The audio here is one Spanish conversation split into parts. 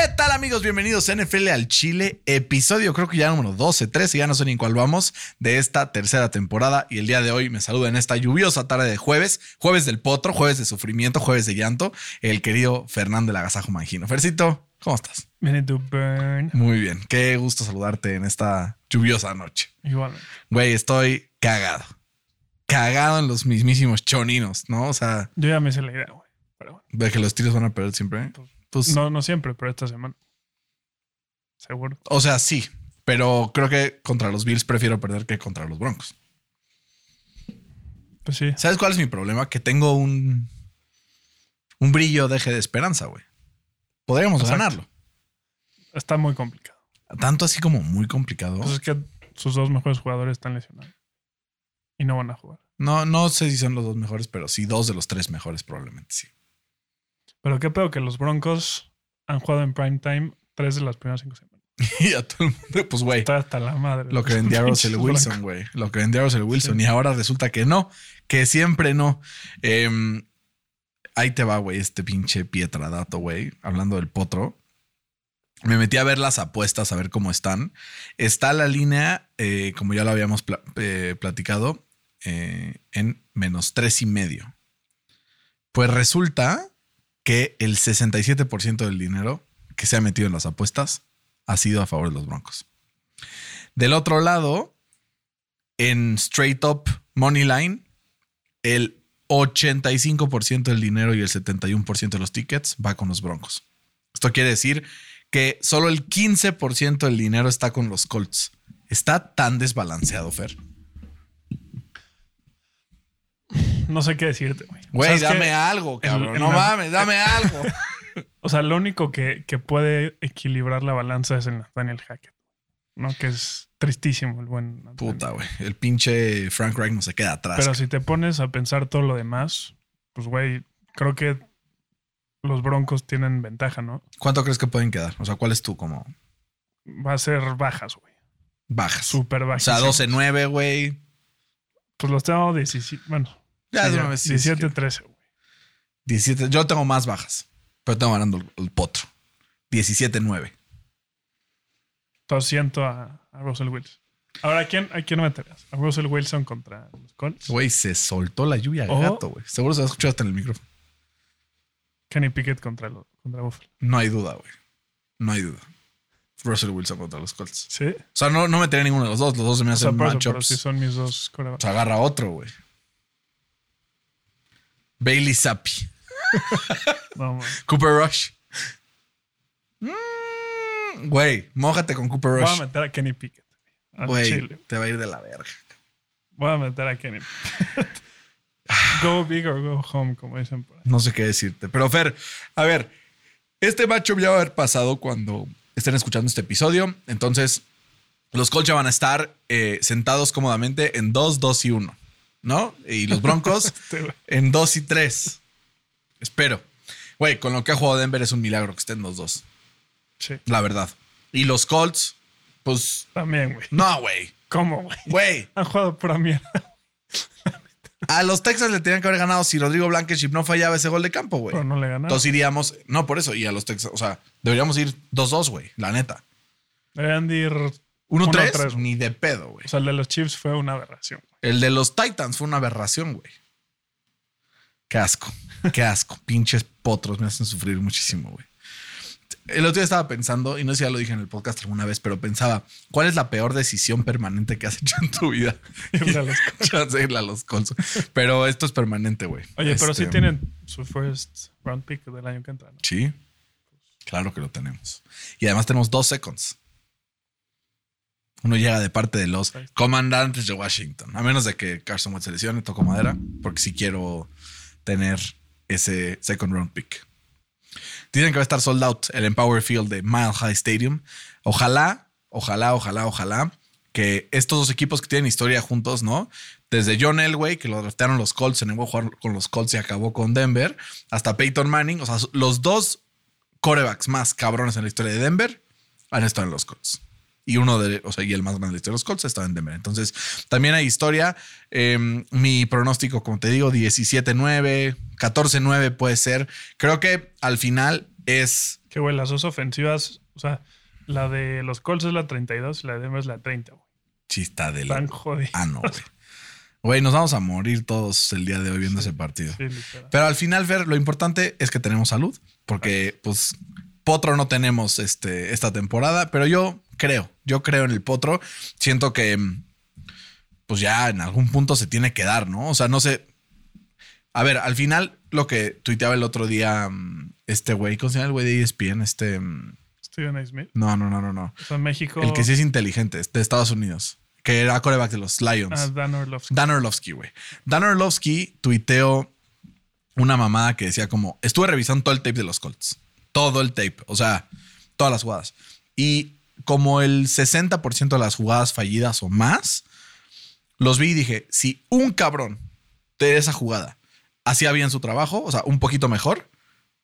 ¿Qué tal amigos? Bienvenidos a NFL al Chile, episodio creo que ya número 12, 13, ya no sé ni en cuál vamos, de esta tercera temporada y el día de hoy me saluda en esta lluviosa tarde de jueves, jueves del potro, jueves de sufrimiento, jueves de llanto, el querido Fernando del Agasajo Mangino. Fercito, ¿cómo estás? Burn. Muy bien, qué gusto saludarte en esta lluviosa noche. Igual. Güey, estoy cagado, cagado en los mismísimos choninos, ¿no? O sea, Yo ya me hice la idea, güey. Pero bueno. de que los tiros van a perder siempre. Pues, No, no siempre, pero esta semana. Seguro. O sea, sí, pero creo que contra los Bills prefiero perder que contra los Broncos. Pues sí. ¿Sabes cuál es mi problema? Que tengo un, un brillo deje de esperanza, güey. Podríamos Exacto. ganarlo. Está muy complicado. Tanto así como muy complicado. Pues es que sus dos mejores jugadores están lesionados. Y no van a jugar. No, no sé si son los dos mejores, pero sí dos de los tres mejores probablemente sí. Pero qué pedo que los Broncos han jugado en prime time tres de las primeras cinco semanas. Y a todo el mundo, pues, güey, Está hasta la madre. lo que vendía Russell Wilson, güey. Lo que vendía Russell Wilson. Y ahora resulta que no, que siempre no. Em, ahí te va, güey, este pinche Pietradato, güey. Hablando del potro. Me metí a ver las apuestas, a ver cómo están. Está la línea, eh, como ya lo habíamos eh, platicado, eh, en menos tres y medio. Pues resulta que el 67% del dinero que se ha metido en las apuestas ha sido a favor de los Broncos. Del otro lado, en straight up money line, el 85% del dinero y el 71% de los tickets va con los Broncos. Esto quiere decir que solo el 15% del dinero está con los Colts. Está tan desbalanceado, Fer. No sé qué decirte, güey. O Güey, sea, dame algo, cabrón. no la- mames, dame algo. O sea, lo único que, que puede equilibrar la balanza es el Daniel Hackett. ¿No? Que es tristísimo el buen. Nathaniel. Puta, güey. El pinche Frank Reich no se queda atrás. Pero si te pones a pensar todo lo demás, pues güey, creo que los Broncos tienen ventaja, ¿no? ¿Cuánto crees que pueden quedar? O sea, ¿cuál es tú como Va a ser bajas, güey. bajas? Súper O bajas. sea, 12-9, güey. Pues los tengo 17. Bueno, Ya, sí, 17, sí. 13, güey. 17. Yo tengo más bajas, pero tengo ganando el, el potro. 17-9. Entonces siento a, a Russell Wilson. Ahora, ¿a quién, ¿a quién meterías? ¿A Russell Wilson contra los Colts? Güey, se soltó la lluvia Oh. gato, güey. Seguro se va a escuchar hasta en el micrófono. Kenny Pickett contra, los, contra Buffalo. No hay duda, güey. No hay duda. Russell Wilson contra los Colts. Sí. O sea, no, no metería ninguno de los dos. Los dos se me O sea, hacen matchups. sí son mis dos corebacks. O sea, agarra otro, güey. Bailey Zappi. No. Cooper Rush. Mm, Güey, mójate con Cooper Voy a Rush. meter a Kenny Pickett. Güey, chile. te va a ir de la verga. Voy a meter a Kenny Pickett. go big or go home, como dicen por ahí. No sé qué decirte. Pero Fer, a ver, este matchup ya va a haber pasado cuando estén escuchando este episodio. Entonces, los Colts ya van a estar eh, sentados cómodamente en 2, 2 y 1, ¿no? Y los Broncos Este, en 2 y 3. Espero. Güey, con lo que ha jugado Denver es un milagro que estén los dos, Sí. la verdad. Y los Colts, pues, También, güey. no, güey. ¿Cómo, güey? Güey, Han jugado pura mierda. a los Texans le tenían que haber ganado si Rodrigo Blankenship no fallaba ese gol de campo, güey. Pero no le ganaron. Entonces iríamos, no por eso, y a los Texans, o sea, deberíamos ir 2-2, güey, la neta. Deberían de ir. 1-3, 1-3, ni de pedo, güey. O sea, el de los Chiefs fue una aberración. El de los Titans fue una aberración, güey. Qué asco, qué asco. Pinches potros me hacen sufrir muchísimo, güey. El otro día estaba pensando, y no sé si ya lo dije en el podcast alguna vez, pero pensaba, ¿cuál es la peor decisión permanente que has hecho en tu vida? Irle a los a Colts. Pero esto es permanente, güey. Oye, pero sí Este, tienen su first round pick del año que entra. ¿no? Sí, claro que lo tenemos. Y además tenemos dos seconds. Uno llega de parte de los comandantes de Washington. A menos de que Carson Wentz se lesione, toco madera, porque si quiero tener ese second round pick. Dicen que va a estar sold out el Empower Field de Mile High Stadium. Ojalá, ojalá, ojalá, ojalá que estos dos equipos que tienen historia juntos, ¿no? Desde John Elway, que lo draftearon los Colts, se negó a jugar con los Colts y acabó con Denver, hasta Peyton Manning. O sea, los dos corebacks más cabrones en la historia de Denver han estado en los Colts. Y uno de, o sea, y el más grande de la historia de los Colts estaba en Denver. Entonces, también hay historia. Eh, mi pronóstico, como te digo, 17-9, 14-9 puede ser. Creo que al final es. Que, güey, las dos ofensivas, o sea, la de los Colts es la 32 y la de Denver es la 30, güey. Chista de jodido. Ah, no, güey. Güey, nos vamos a morir todos el día de hoy viendo ese partido. Sí. Pero al final, Fer, lo importante es que tenemos salud, porque pues Potro no tenemos este, esta temporada, pero yo creo, yo creo en el Potro. Siento que pues ya en algún punto se tiene que dar, ¿no? O sea, no sé. A ver, al final lo que tuiteaba el otro día mm, este güey, ¿cómo se llama el güey de ESPN? Este... mm, Steven A. Smith. No, no, no, no, no. O sea, México. El que sí es inteligente, es de Estados Unidos, que era coreback de los Lions. Ah, Dan Orlovsky. Dan Orlovsky, güey. Dan Orlovsky tuiteó una mamada que decía como, estuve revisando todo el tape de los Colts. Todo el tape. O sea, todas las jugadas. Y como el 60% de las jugadas fallidas o más, los vi y dije, si un cabrón de esa jugada hacía bien su trabajo, o sea, un poquito mejor,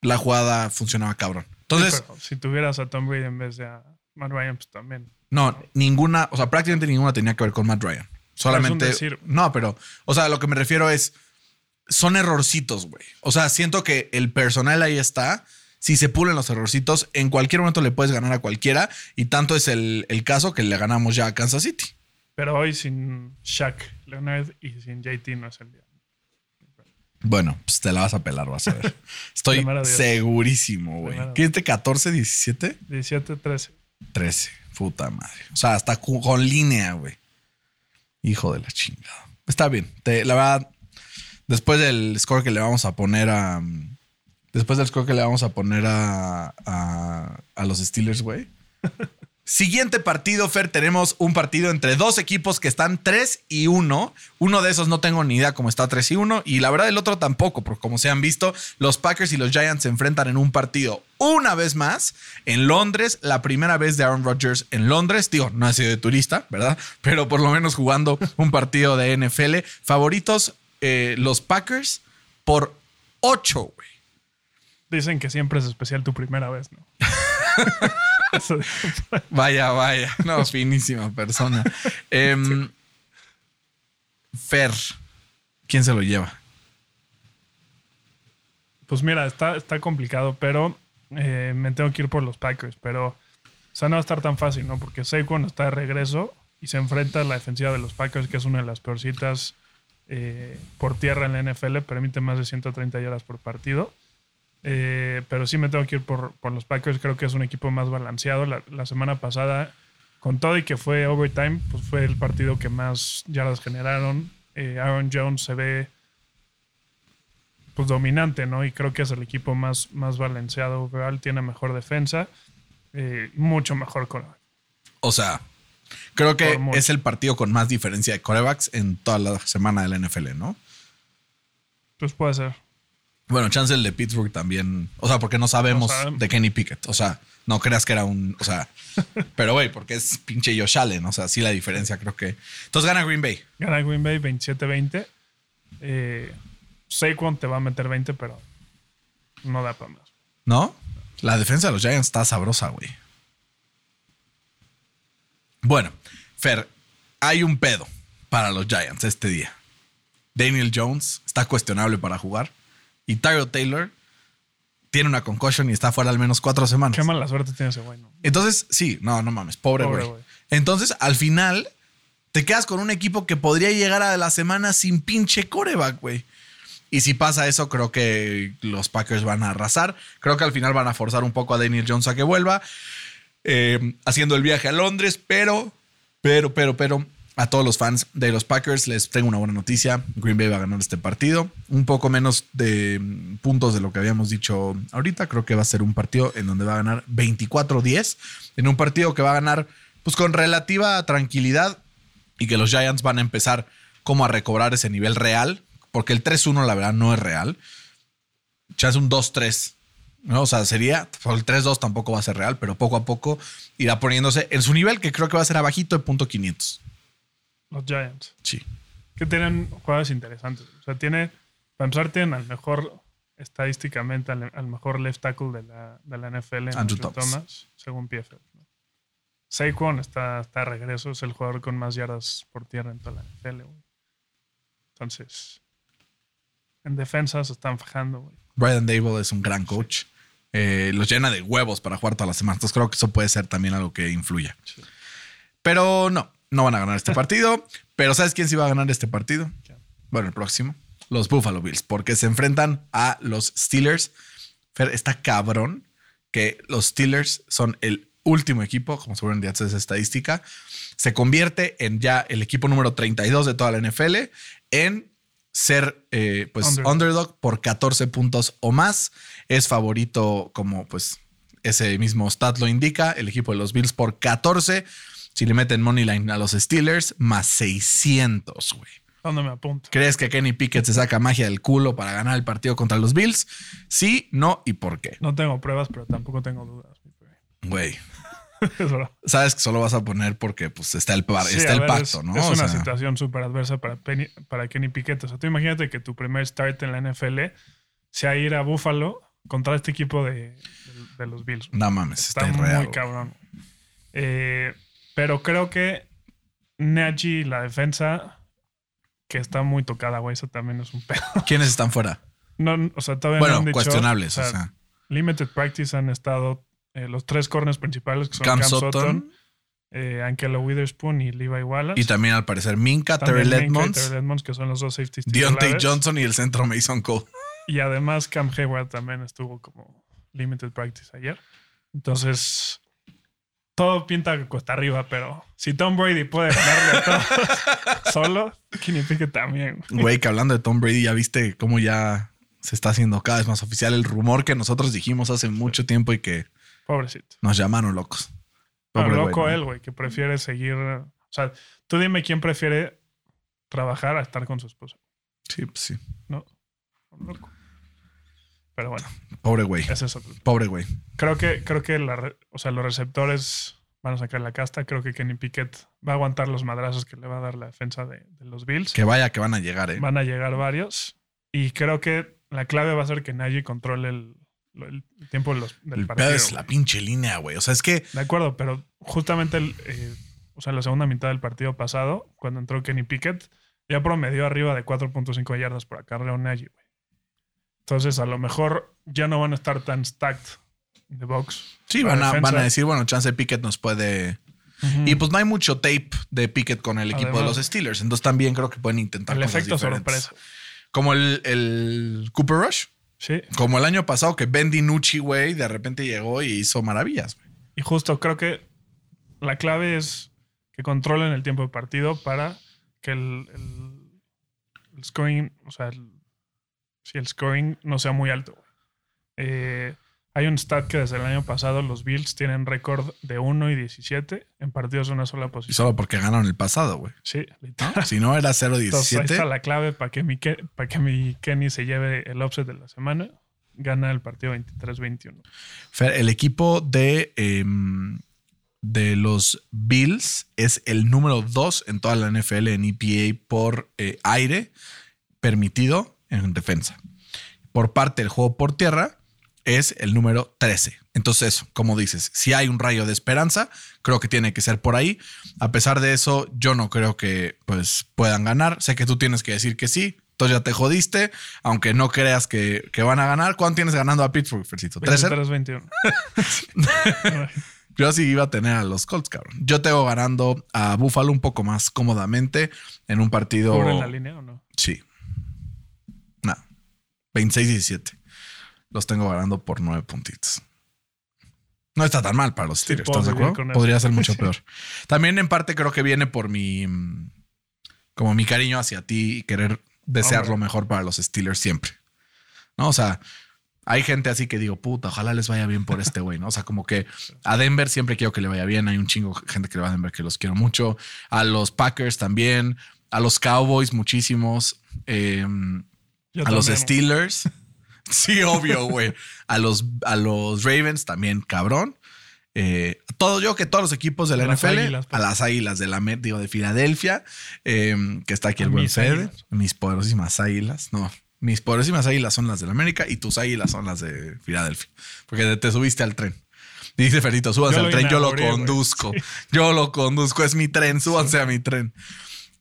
la jugada funcionaba cabrón. Entonces, Sí, si tuvieras a Tom Brady en vez de a Matt Ryan, pues también. no, ninguna, o sea, prácticamente ninguna tenía que ver con Matt Ryan. Solamente. decir. No, pero, o sea, lo que me refiero es. Son errorcitos, güey. O sea, siento que el personal ahí está. Si se pulen los errorcitos, en cualquier momento le puedes ganar a cualquiera. Y tanto es el, el caso que le ganamos ya a Kansas City. Pero hoy sin Shaq Leonard y sin JT no es el día. Bueno, pues te la vas a pelar, vas a ver. Estoy segurísimo, güey. ¿Qué es de 14, 17? 17-13. 13. Puta madre. O sea, hasta con línea, güey. Hijo de la chingada. Está bien. Te- la verdad, después del score que le vamos a poner a. Después del score que le vamos a poner a, a, a los Steelers, güey. Siguiente partido, Fer, tenemos un partido entre dos equipos que están 3 y 1. Uno de esos no tengo ni idea cómo está 3 y 1. Y la verdad, el otro tampoco, porque como se han visto, los Packers y los Giants se enfrentan en un partido una vez más en Londres. La primera vez de Aaron Rodgers en Londres. Digo, no ha sido de turista, ¿verdad? Pero por lo menos jugando un partido de NFL. Favoritos, eh, los Packers por 8, güey. Dicen que siempre es especial tu primera vez, ¿no? Vaya, vaya. No, finísima persona. Em, Fer, ¿quién se lo lleva? Pues mira, está, está complicado, pero eh, me tengo que ir por los Packers. Pero, o sea, no va a estar tan fácil, ¿no? Porque Saquon está de regreso y se enfrenta a la defensiva de los Packers, que es una de las peorcitas eh, por tierra en la NFL. Permite más de 130 yardas por partido. Eh, pero sí me tengo que ir por, por los Packers. Creo que es un equipo más balanceado. La, la semana pasada, con todo y que fue overtime, pues fue el partido que más yardas generaron. Eh, Aaron Jones se ve pues dominante, ¿no? Y creo que es el equipo más, más balanceado overall, tiene mejor defensa, eh, mucho mejor con O sea, creo que es el partido con más diferencia de corebacks en toda la semana de la NFL, ¿no? Pues puede ser. Bueno, chance el de Pittsburgh también. O sea, porque no sabemos No sabemos. de Kenny Pickett. O sea, no creas que era un. O sea, pero güey, porque es pinche Josh Allen. O sea, sí la diferencia creo que. Entonces gana Green Bay. Gana Green Bay 27-20. Eh, Saquon te va a meter 20, pero no da para más. ¿No? La defensa de los Giants está sabrosa, güey. Bueno, Fer, hay un pedo para los Giants este día. Daniel Jones está cuestionable para jugar. Y Tyro Taylor tiene una concussion y está fuera al menos cuatro semanas. Qué mala suerte tiene ese güey, ¿no? Entonces, sí, no, no mames, pobre Pobre güey. güey. Entonces, al final, te quedas con un equipo que podría llegar a la semana sin pinche coreback, güey. Y si pasa eso, creo que los Packers van a arrasar. Creo que al final van a forzar un poco a Daniel Jones a que vuelva, eh, haciendo el viaje a Londres, pero, pero, pero, pero, a todos los fans de los Packers les tengo una buena noticia. Green Bay va a ganar este partido. Un poco menos de mm, puntos de lo que habíamos dicho ahorita. Creo que va a ser un partido en donde va a ganar 24-10. En un partido que va a ganar pues con relativa tranquilidad y que los Giants van a empezar como a recobrar ese nivel real. Porque el 3-1 la verdad no es real. Ya es un 2-3. ¿no? O sea, sería, pues, el 3-2 tampoco va a ser real, pero poco a poco irá poniéndose en su nivel que creo que va a ser abajito de punto 500. Los Giants. Sí. que tienen jugadores interesantes. O sea, tiene, para empezar, tienen al mejor, estadísticamente, al, al mejor left tackle de la, de la NFL, en Andrew Andrew Thomas. Thomas, según PFF. ¿no? Saquon está, está de regreso, es el jugador con más yardas por tierra en toda la NFL. güey. Entonces, en defensa se están fajando, güey. Brian Dable es un gran coach. Eh, los llena de huevos para jugar todas las semanas. Entonces creo que eso puede ser también algo que influya. Pero no, no van a ganar este partido. Pero ¿sabes quién sí va a ganar este partido? Bueno, el próximo. Los Buffalo Bills, porque se enfrentan a los Steelers. Fer, está cabrón que los Steelers son el último equipo, como seguramente ya esa estadística, se convierte en ya el equipo número 32 de toda la NFL en ser eh, pues Underdog. underdog. por 14 puntos o más. Es favorito como pues ese mismo stat lo indica, el equipo de los Bills por 14. Si le meten money line a los Steelers, más 600, güey. ¿Dónde me apunto? ¿Crees que Kenny Pickett se saca magia del culo para ganar el partido contra los Bills? Sí, no y por qué. No tengo pruebas, pero tampoco tengo dudas. güey. Sabes que solo vas a poner porque pues está el, par- Sí, está el ver, pacto, es, ¿no? Es O una sea, situación súper adversa para, Penny- para Kenny Pickett. O sea, tú imagínate que tu primer start en la NFL sea ir a Buffalo contra este equipo de, de- de los Bills. no mames, está, Está muy cabrón. Eh, pero creo que Nagy, la defensa, que está muy tocada, güey, eso también es un pedo. ¿Quiénes están fuera? No, o sea, todavía Bueno, no han dicho, cuestionables, o sea, o sea. Limited Practice han estado eh, los tres corners principales, que son Cam Cam, Sutton. Sutton, eh, Ankelo Witherspoon y Levi Wallace. Y también al parecer Minka, Terrell Edmonds, Terrell Edmonds, que son los dos safeties Deontay. Johnson y el centro Mason Cole. Y además Cam Hayward también estuvo como limited practice ayer. Entonces, todo pinta que cuesta arriba, pero si Tom Brady puede ganarle a todos solo, Pickett también. Güey, que hablando de Tom Brady, ya viste cómo ya se está haciendo cada vez más oficial el rumor que nosotros dijimos hace mucho tiempo y que Pobrecito. nos llamaron locos. Pobre loco él, güey, que prefiere seguir. O sea, tú dime quién prefiere trabajar a estar con su esposa. Sí, pues sí. No, loco. Pero bueno, Pobre güey. es. Pobre güey. Creo que, creo que la o sea, los receptores van a sacar la casta. Creo que Kenny Pickett va a aguantar los madrazos que le va a dar la defensa de, de los Bills. Que vaya que van a llegar, eh. Van a llegar varios. Y creo que la clave va a ser que nadie controle el, tiempo de los- del El partido. pedo es la pinche línea, güey. O sea, es que De acuerdo, pero justamente el, eh, o sea, la segunda mitad del partido pasado, cuando entró Kenny Pickett, ya promedió arriba de 4.5 yardas por acarreo Nagy, güey. Entonces, a lo mejor ya no van a estar tan stacked the box. sí, van a, van a decir, bueno, chance Pickett nos puede. Y pues no hay mucho tape de Pickett con el equipo de los Steelers. Entonces también creo que pueden intentar el cosas efecto diferentes. sorpresa. Como el, el Cooper Rush. Sí. Como el año pasado que Ben DiNucci, güey, de repente llegó y hizo maravillas. Y justo creo que la clave es que controlen el tiempo de partido para que el, el- el scoring, o sea, el, sí, el scoring no sea muy alto. Eh, hay un stat que desde el año pasado los Bills tienen récord de 1 y 17 en partidos de una sola Y posición. solo porque ganaron el pasado, güey. Sí, literal. Si no era Entonces ahí está 0-17. la clave para que, mi, para que mi Kenny se lleve el offset de la semana. Gana el partido 23-21. Fer, el equipo de, em, de los Bills es el número 2 en toda la NFL en EPA por eh, aire permitido en defensa. Por parte del juego por tierra es el número 13. Entonces, como dices, si hay un rayo de esperanza, creo que tiene que ser por ahí. A pesar de eso, yo no creo que pues, puedan ganar. Sé que tú tienes que decir que sí. Entonces ya te jodiste, aunque no creas que, que van a ganar. ¿Cuánto tienes ganando a Pittsburgh, Fercito? ¿13? 23-21. Yo sí iba a tener a los Colts, cabrón. Yo tengo ganando a Buffalo un poco más cómodamente en un partido. ¿Cubren la línea o no? Sí. No. 26-17. Los tengo ganando por nueve puntitos. No está tan mal para los Steelers, ¿estás de acuerdo? Podría ser mucho peor. También en parte creo que viene por mi mm, como mi cariño hacia ti y querer desear Hombre. lo mejor para los Steelers siempre. ¿No? O sea, hay gente así que digo, puta, ojalá les vaya bien por este güey, ¿no? O sea, como que a Denver siempre quiero que le vaya bien. Hay un chingo de gente que le va a Denver que los quiero mucho. A los Packers también. A los Cowboys muchísimos. Eh, Yo a los. Steelers. Sí, obvio, güey. A los, a los Ravens también, cabrón. eh, todo yo que todos los equipos de la Las NFL, Águilas, a papá. las águilas de la Met, digo, de Filadelfia, eh, que está aquí el buen mis Fede, mis poderosísimas águilas, no. Mis poderosísimas águilas son las de la América y tus águilas son las de Filadelfia. Porque te subiste al tren. Dice Ferito, súbanse al tren, yo lo conduzco. Sí. Yo lo conduzco, es mi tren, súbanse a mi tren.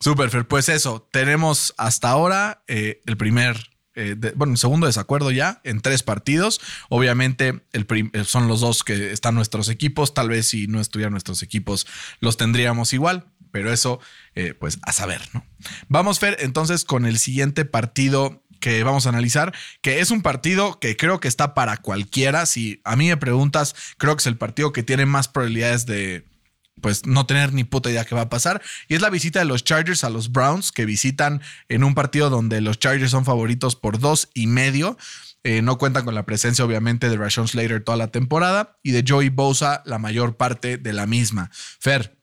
Super, Fer. Pues eso, tenemos hasta ahora eh, el primer, eh, bueno, el segundo desacuerdo ya en tres partidos. Obviamente eh, son los dos que están nuestros equipos. Tal vez si no estuvieran nuestros equipos los tendríamos igual, pero eso, pues a saber, ¿no? Vamos, Fer, entonces con el siguiente partido que vamos a analizar, que es un partido que creo que está para cualquiera. Si a mí me preguntas, creo que es el partido que tiene más probabilidades de, pues no tener ni puta idea qué va a pasar. Y es la visita de los Chargers a los Browns, que visitan en un partido donde los Chargers son favoritos por dos y medio. Eh, no cuentan con la presencia, obviamente, de Rashawn Slater toda la temporada y de Joey Bosa la mayor parte de la misma. Fer,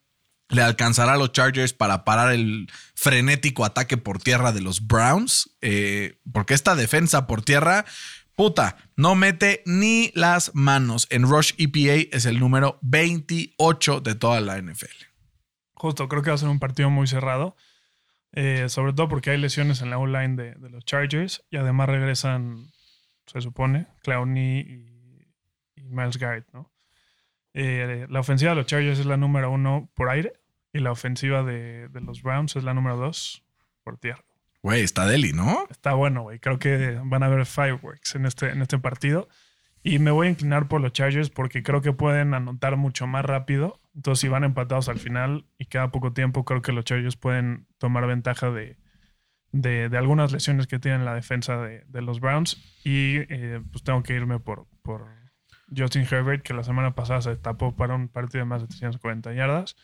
¿le alcanzará a los Chargers para parar el frenético ataque por tierra de los Browns? Eh, porque esta defensa por tierra, puta, no mete ni las manos. En Rush EPA es el número 28 de toda la NFL. Justo, creo que va a ser un partido muy cerrado. eh, sobre todo porque hay lesiones en la O-line de, los Chargers. Y además regresan, se supone, Clowney y, y Miles Garrett, ¿no? Eh, la ofensiva de los Chargers es la número uno por aire. Y la ofensiva de, de los Browns es la número dos por tierra. Güey, está Deli, ¿no? Está bueno, güey. Creo que van a haber fireworks en este, en este partido. Y me voy a inclinar por los Chargers porque creo que pueden anotar mucho más rápido. Entonces, si van empatados al final y queda poco tiempo, creo que los Chargers pueden tomar ventaja de, de, de algunas lesiones que tienen la defensa de, de los Browns. Y eh, pues tengo que irme por, por Justin Herbert, que la semana pasada se tapó para un partido de más de 340 yardas.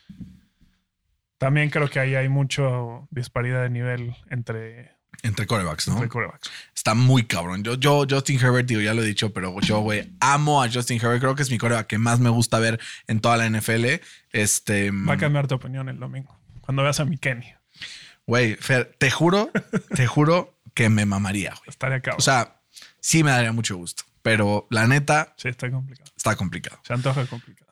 También creo que ahí hay mucho disparidad de nivel entre, Entre corebacks, ¿no? entre quarterbacks. Está muy cabrón. Yo, yo, Justin Herbert, digo, ya lo he dicho, pero yo, güey, amo a Justin Herbert. Creo que es mi coreback que más me gusta ver en toda la NFL. Este. Va a cambiar tu opinión el domingo. Cuando veas a mi Kenny. Güey, Fer, te juro, te juro que me mamaría, güey. Estaría cabrón. O sea, sí me daría mucho gusto, pero la neta sí, está complicado. está complicado. Se antoja complicado.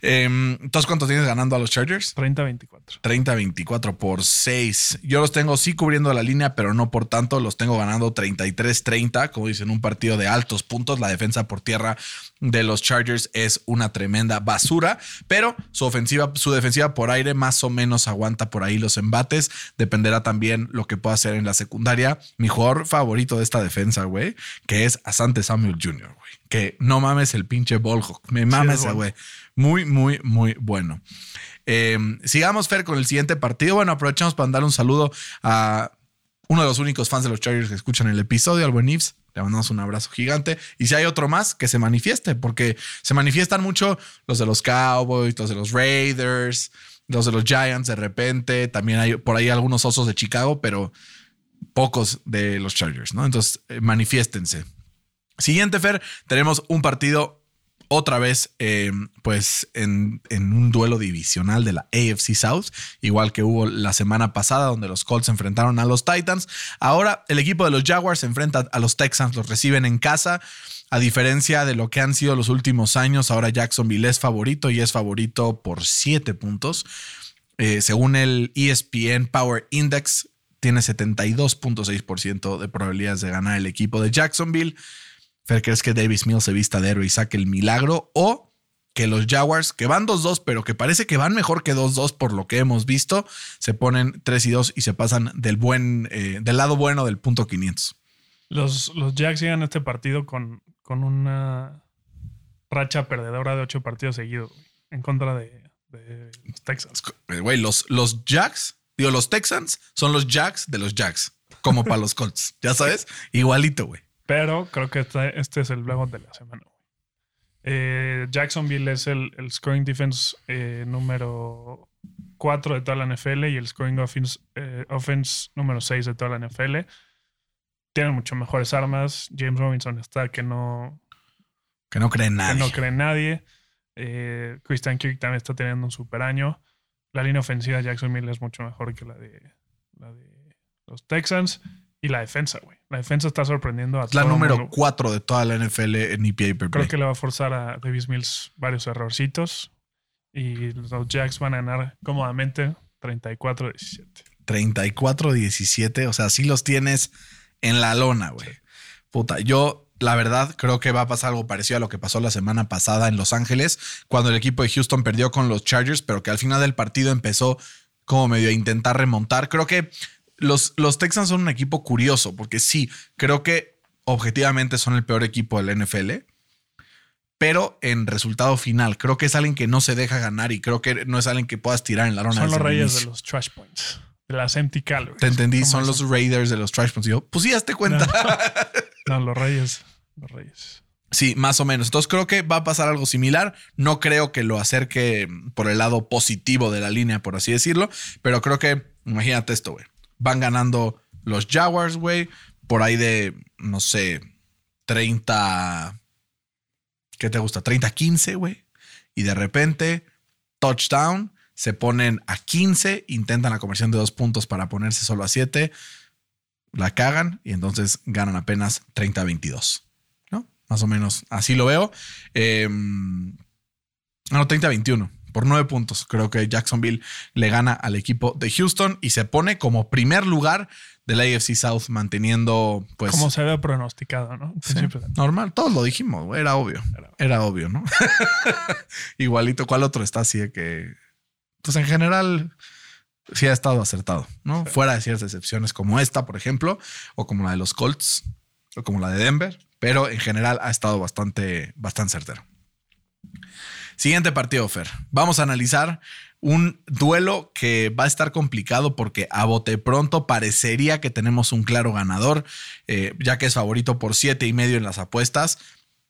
Em, Entonces, ¿cuánto tienes ganando a los Chargers? 30-24. 30-24 por 6. Yo los tengo sí cubriendo la línea, pero no por tanto. Los tengo ganando 33-30. Como dicen, un partido de altos puntos. La defensa por tierra de los Chargers es una tremenda basura, pero su ofensiva, su defensiva por aire más o menos aguanta por ahí los embates. Dependerá también lo que pueda hacer en la secundaria. Mi jugador favorito de esta defensa, güey, que es Asante Samuel Jr., güey. Que no mames el pinche Ballhawk. Me mames güey. Muy, muy, muy bueno. Eh, sigamos, Fer, con el siguiente partido. Bueno, aprovechamos para mandar un saludo a uno de los únicos fans de los Chargers que escuchan el episodio, al buen Ives. Le mandamos un abrazo gigante. Y si hay otro más, que se manifieste, porque se manifiestan mucho los de los Cowboys, los de los Raiders, los de los Giants de repente. También hay por ahí algunos osos de Chicago, pero pocos de los Chargers, ¿no? Entonces, eh, manifiéstense. Siguiente, Fer, tenemos un partido otra vez, eh, pues en, un duelo divisional de la AFC South, igual que hubo la semana pasada, donde los Colts se enfrentaron a los Titans. Ahora el equipo de los Jaguars se enfrenta a los Texans, los reciben en casa. A diferencia de lo que han sido los últimos años, ahora Jacksonville es favorito y es favorito por 7 puntos. Eh, según el ESPN Power Index, tiene 72.6% de probabilidades de ganar el equipo de Jacksonville. Fer, ¿crees que Davis Mills se vista de héroe y saque el milagro? ¿O que los Jaguars, que van 2-2, pero que parece que van mejor que 2-2 por lo que hemos visto, se ponen 3 y 2 y se pasan del, buen, eh, del lado bueno del punto 500? Los, los Jacks llegan a este partido con, con una racha perdedora de ocho partidos seguidos güey, en contra de, de los Texans. Eh, Güey, los, los Jacks, digo, los Texans son los Jacks de los Jacks, como para los Colts, ya sabes, igualito, güey. Pero creo que este, este es el luego de la semana. Eh, Jacksonville es el, el scoring defense eh, número 4 de toda la NFL y el scoring offense, eh, offense número 6 de toda la NFL. Tienen mucho mejores armas. James Robinson está que no, Que no creen que nada. no cree nadie. Eh, Christian Kirk también está teniendo un super año. La línea ofensiva de Jacksonville es mucho mejor que la de, la de los Texans. Y la defensa, güey. La defensa está sorprendiendo a la todo número mundo. 4 de toda la NFL en EPA per. Creo que le va a forzar a Davis Mills varios errorcitos. Y los Jacks van a ganar cómodamente 34-17. 34-17. O sea, sí los tienes en la lona, güey. Puta, yo la verdad creo que va a pasar algo parecido a lo que pasó la semana pasada en Los Ángeles, cuando el equipo de Houston perdió con los Chargers, pero que al final del partido empezó como medio a intentar remontar. Creo que los, los Texans son un equipo curioso, porque sí, creo que objetivamente son el peor equipo del NFL. Pero en resultado final, creo que es alguien que no se deja ganar y creo que no es alguien que puedas tirar en la lona. Son los reyes inicio. de los trash points. De las empty calories. Te entendí, son los Raiders de los Trash Points. Y yo, pues sí, hazte cuenta. No, los reyes. Los reyes. Sí, más o menos. Entonces creo que va a pasar algo similar. No creo que lo acerque por el lado positivo de la línea, por así decirlo. Pero creo que, imagínate esto, güey. Van ganando los Jaguars, güey. Por ahí de, no sé, 30. ¿Qué te gusta? 30-15, güey. Y de repente, touchdown. Se ponen a 15, intentan la conversión de dos puntos para ponerse solo a 7. La cagan y entonces ganan apenas 30-22. ¿no? Más o menos así lo veo. Eh, no, 30-21. Por nueve puntos. Creo que Jacksonville le gana al equipo de Houston y se pone como primer lugar de la AFC South, manteniendo, pues. Como se había pronosticado, ¿no? Sí, normal, todos lo dijimos, güey, era obvio. Era obvio, ¿no? Igualito, ¿cuál otro está así de que. Pues en general, sí ha estado acertado, ¿no? Fuera de ciertas excepciones como esta, por ejemplo, o como la de los Colts, o como la de Denver, pero en general ha estado bastante, bastante certero. Siguiente partido, Fer. Vamos a analizar un duelo que va a estar complicado porque a bote pronto parecería que tenemos un claro ganador, eh, ya que es favorito por siete y medio en las apuestas.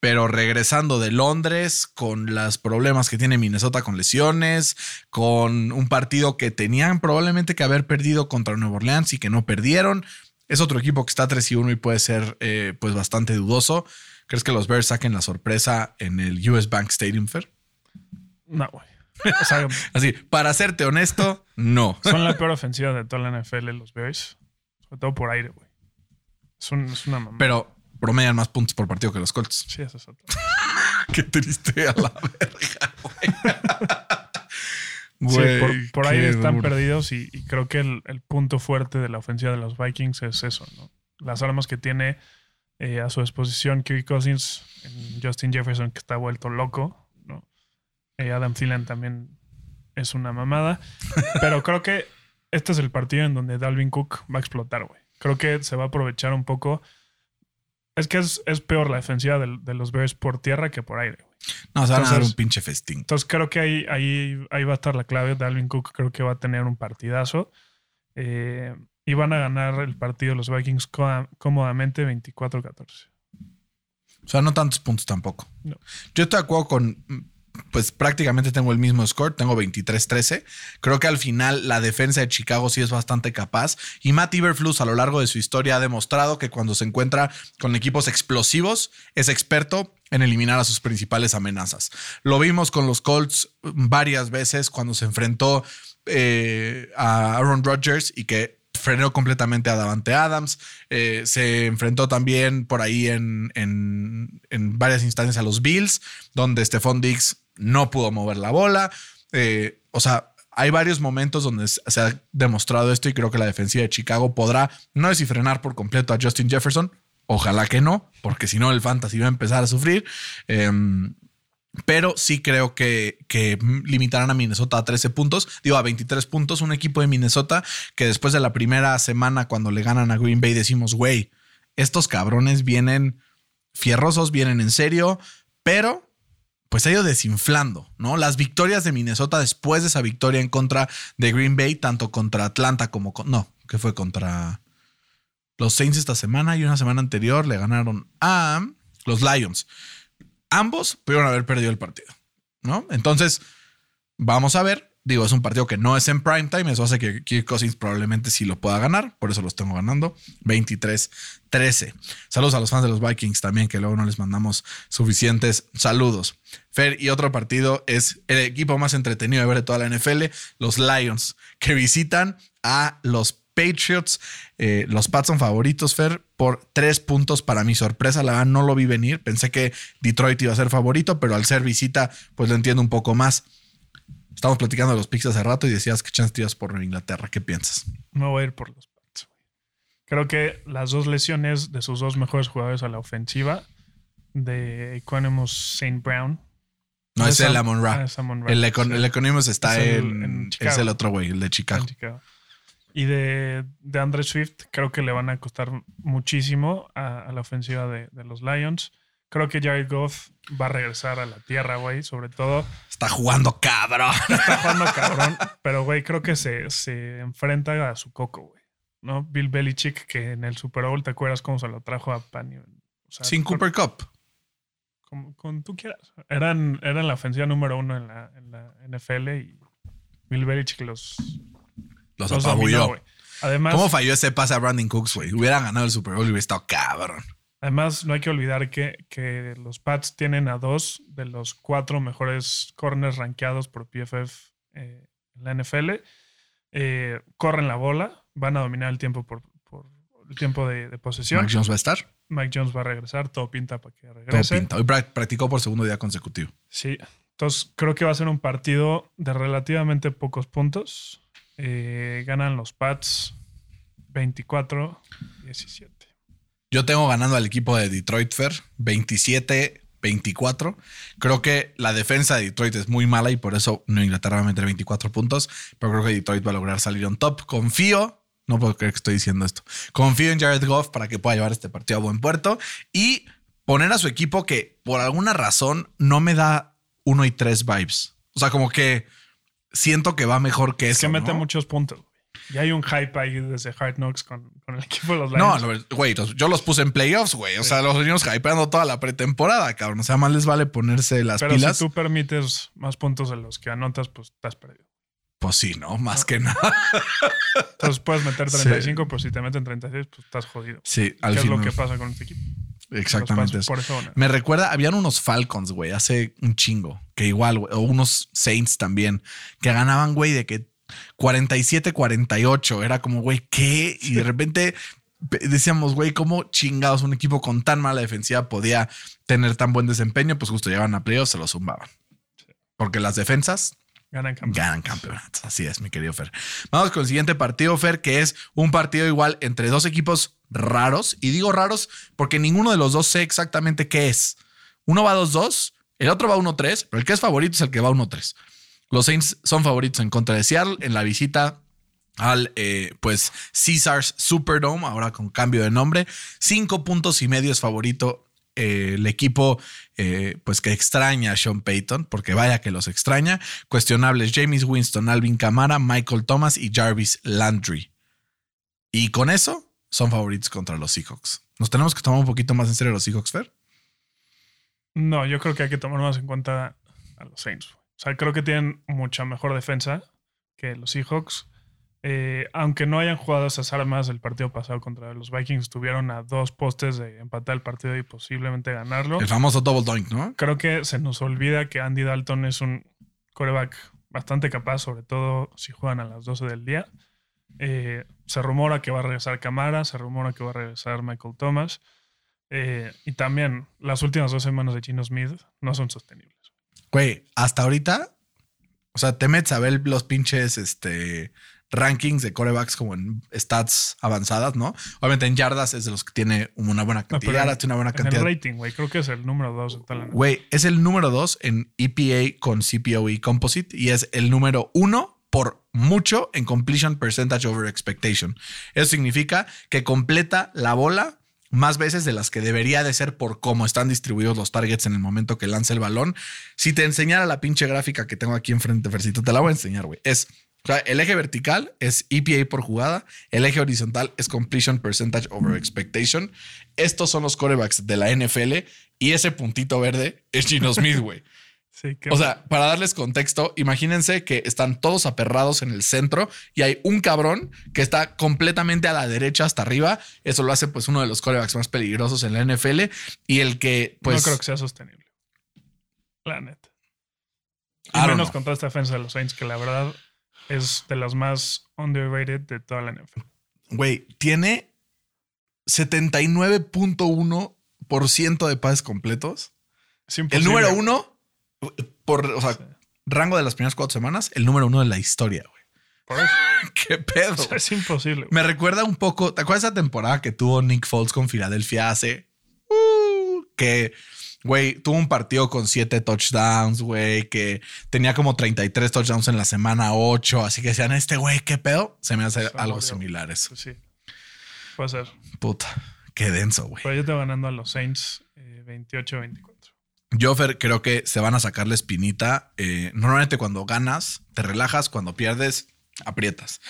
Pero regresando de Londres, con los problemas que tiene Minnesota con lesiones, con un partido que tenían probablemente que haber perdido contra Nueva Orleans y que no perdieron. Es otro equipo que está 3 y 1 y puede ser eh, pues bastante dudoso. ¿Crees que los Bears saquen la sorpresa en el US Bank Stadium, Fer? No, güey. O sea, Así, para serte honesto, no. son la peor ofensiva de toda la NFL los Bears. Sobre todo por aire, güey. Es, un- es una mamá. Pero promedian más puntos por partido que los Colts. sí, eso es otro. Qué triste a la verga, güey. Sí, por, aire están duro. perdidos y, y creo que el, el punto fuerte de la ofensiva de los Vikings es eso, ¿no? Las armas que tiene eh, a su disposición Kirk Cousins, en Justin Jefferson que está vuelto loco. Eh, Adam Thielen también es una mamada, pero creo que este es el partido en donde Dalvin Cook va a explotar, güey. Creo que se va a aprovechar un poco. Es que es, es peor la defensiva de, los Bears por tierra que por aire, güey. No, se van a dar un pinche festín. Entonces creo que ahí, ahí, ahí va a estar la clave. Dalvin Cook creo que va a tener un partidazo. Eh, y van a ganar el partido los Vikings cómoda- cómodamente 24-14. O sea, no tantos puntos tampoco. No. Yo estoy de acuerdo con, pues prácticamente tengo el mismo score, tengo 23-13. Creo que al final la defensa de Chicago sí es bastante capaz. Y Matt Iberflus a lo largo de su historia ha demostrado que cuando se encuentra con equipos explosivos es experto en eliminar a sus principales amenazas. Lo vimos con los Colts varias veces cuando se enfrentó eh, a Aaron Rodgers y que frenó completamente a Davante Adams. Eh, se enfrentó también por ahí en, en- en varias instancias a los Bills, donde Stephon Diggs no pudo mover la bola. Eh, o sea, hay varios momentos donde se ha demostrado esto y creo que la defensiva de Chicago podrá, no si frenar por completo a Justin Jefferson. Ojalá que no, porque si no el fantasy va a empezar a sufrir. Em, pero sí creo que, que limitarán a Minnesota a 13 puntos, digo a 23 puntos, un equipo de Minnesota que después de la primera semana cuando le ganan a Green Bay decimos, güey, estos cabrones vienen fierrosos, vienen en serio, pero pues ha ido desinflando, ¿no? Las victorias de Minnesota después de esa victoria en contra de Green Bay, tanto contra Atlanta como con, no, que fue contra los Saints esta semana y una semana anterior le ganaron a los Lions ambos pudieron haber perdido el partido, ¿no? Entonces, vamos a ver. Digo, es un partido que no es en prime time. Eso hace que Kirk Cousins probablemente sí lo pueda ganar. Por eso los tengo ganando. 23-13. Saludos a los fans de los Vikings también, que luego no les mandamos suficientes saludos. Fer, y otro partido es el equipo más entretenido de ver de toda la NFL, los Lions, que visitan a los Patriots. Eh, los Pats son favoritos, Fer, por tres puntos para mi sorpresa. La verdad no lo vi venir. Pensé que Detroit iba a ser favorito, pero al ser visita, pues lo entiendo un poco más. Estamos platicando de los picks hace rato y decías que chance tiras por Inglaterra. ¿Qué piensas? Me voy a ir por los Pats. Creo que las dos lesiones de sus dos mejores jugadores a la ofensiva, de Equanimous St. Brown. No, es el Sam- Amon Ra. ah, Amon Ra, El, Economist está en, en Es Chicago. el otro güey, el de Chicago. Chicago. Y de, de Andre Swift, creo que le van a costar muchísimo a, a la ofensiva de, de los Lions. Creo que Jared Goff va a regresar a la tierra, güey. Sobre todo, Está jugando cabrón. está jugando cabrón. pero, güey, creo que se, se enfrenta a su coco, güey. ¿No? Bill Belichick, que en el Super Bowl, ¿te acuerdas cómo se lo trajo a Pani? O sea, Sin con- Cooper Cup. Como, con tú quieras. Eran, eran la ofensiva número uno en la, en la NFL y Bill Belichick los, Los los apabulló. Además, ¿Cómo falló ese pase a Brandon Cooks, güey? Hubieran ganado el Super Bowl y hubiera estado cabrón. Además, no hay que olvidar que, que los Pats tienen a dos de los cuatro mejores corners rankeados por PFF eh, en la NFL. Eh, corren la bola, van a dominar el tiempo por, por el tiempo de, de posesión. Mac Jones va a estar. Mike Jones va a regresar, todo pinta para que Todo regrese. pinta. Hoy prac- practicó por segundo día consecutivo. Sí, entonces creo que va a ser un partido de relativamente pocos puntos. Eh, ganan los Pats 24-17. Yo tengo ganando al equipo de Detroit Fair 27-24. Creo que la defensa de Detroit es muy mala y por eso no Inglaterra va a meter 24 puntos. Pero creo que Detroit va a lograr salir on top. Confío, no puedo creer que estoy diciendo esto. Confío en Jared Goff para que pueda llevar este partido a buen puerto y poner a su equipo que por alguna razón no me da 1 y 3 vibes. O sea, como que siento que va mejor que Es eso. que mete ¿no? muchos puntos. Güey. Y hay un hype ahí desde Hard Knocks con, con el equipo de los No, Lions. no, güey, yo los puse en playoffs, güey. O sea, los venimos hypeando toda la pretemporada, cabrón. O sea, más les vale ponerse las Pero pilas. si tú permites más puntos de los que anotas, pues estás perdido. Pues sí, ¿no? Más que nada. Entonces puedes meter Sí. 35, pero si te meten 36, pues estás jodido. Sí, ¿Qué al es lo que pasa con este equipo? Exactamente eso. Por eso, ¿no? Me recuerda, habían unos Falcons, güey, hace un chingo, que igual, güey, o unos Saints también, que ganaban, güey, de que 47-48. Era como, güey, ¿qué? Y de repente pe- decíamos, güey, ¿cómo chingados un equipo con tan mala defensiva podía tener tan buen desempeño? Pues justo llegaban a playoffs, se lo zumbaban. Porque las defensas ganan campeonatos. Así es, mi querido Fer. Vamos con el siguiente partido, Fer, que es un partido igual entre dos equipos raros. Y digo raros porque ninguno de los dos sé exactamente qué es. Uno va 2-2, el otro va 1-3, pero el que es favorito es el que va 1-3. Los Saints son favoritos en contra de Seattle en la visita al eh, pues Caesars Superdome, ahora con cambio de nombre. Cinco puntos y medio es favorito eh, el equipo eh, pues que extraña a Sean Payton, porque vaya que los extraña. Cuestionables James Winston, Alvin Kamara, Michael Thomas y Jarvis Landry. Y con eso son favoritos contra los Seahawks. Nos tenemos que tomar un poquito más en serio los Seahawks, Fer. No, yo creo que hay que tomar más en cuenta a los Saints. O sea, creo que tienen mucha mejor defensa que los Seahawks. Eh, aunque no hayan jugado esas armas el partido pasado contra los Vikings, estuvieron a dos postes de empatar el partido y posiblemente ganarlo. El famoso double doink, ¿no? Creo que se nos olvida que Andy Dalton es un coreback bastante capaz, sobre todo si juegan a las 12 del día. Eh, se rumora que va a regresar Camara, se rumora que va a regresar Michael Thomas. Eh, y también las últimas dos semanas de Gino Smith no son sostenibles. Güey, hasta ahorita, o sea, te metes a ver los pinches este, rankings de corebacks como en stats avanzadas, ¿no? Obviamente en yardas es de los que tiene una buena No, cantidad, en- yardas, tiene una buena En cantidad. el rating, güey, creo que es el número dos Güey, es el número dos en EPA con CPOE Composite y es el número uno por mucho en completion percentage over expectation. Eso significa que completa la bola más veces de las que debería de ser por cómo están distribuidos los targets en el momento que lanza el balón. Si te enseñara la pinche gráfica que tengo aquí enfrente, Fercito, te la voy a enseñar, güey. Es o sea, el eje vertical es EPA por jugada, el eje horizontal es completion percentage over expectation. Estos son los corebacks de la NFL y ese puntito verde es Gino Smith, güey. Sí, O sea, para darles contexto, imagínense que están todos aperrados en el centro y hay un cabrón que está completamente a la derecha hasta arriba. Eso lo hace pues uno de los corebacks más peligrosos en la NFL y el que pues... no creo que sea sostenible. La neta. Y menos know. contra esta defensa de los Saints, que la verdad es de las más underrated de toda la NFL. Güey, tiene 79.1% de pases completos. El número uno, por, o sea, rango de las primeras cuatro semanas, el número uno de la historia, güey. Por eso. ¿Qué pedo? O sea, es imposible. güey. Me recuerda un poco. ¿Te acuerdas esa temporada que tuvo Nick Foles con Filadelfia hace? Uh, que, güey, tuvo un partido con siete touchdowns, güey, que tenía como 33 touchdowns en la semana 8. Así que decían, este güey, ¿qué pedo? Se me hace algo murió. similar eso. Sí. Puede ser. Puta, qué denso, güey. Pero yo te ganando a los Saints eh, 28-24. Yo, creo que se van a sacar la espinita. Eh, normalmente cuando ganas, te relajas. Cuando pierdes, aprietas.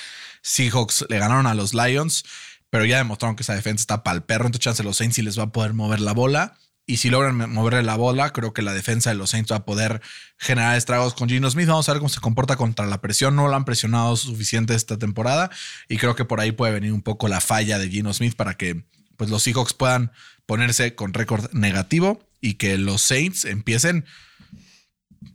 Seahawks le ganaron a los Lions, pero ya demostraron que esa defensa está para el perro. Entonces, chance los Saints sí les va a poder mover la bola. Y si logran moverle la bola, creo que la defensa de los Saints va a poder generar estragos con Gino Smith. Vamos a ver cómo se comporta contra la presión. No lo han presionado suficiente esta temporada. Y creo que por ahí puede venir un poco la falla de Gino Smith para que pues, los Seahawks puedan ponerse con récord negativo y que los Saints empiecen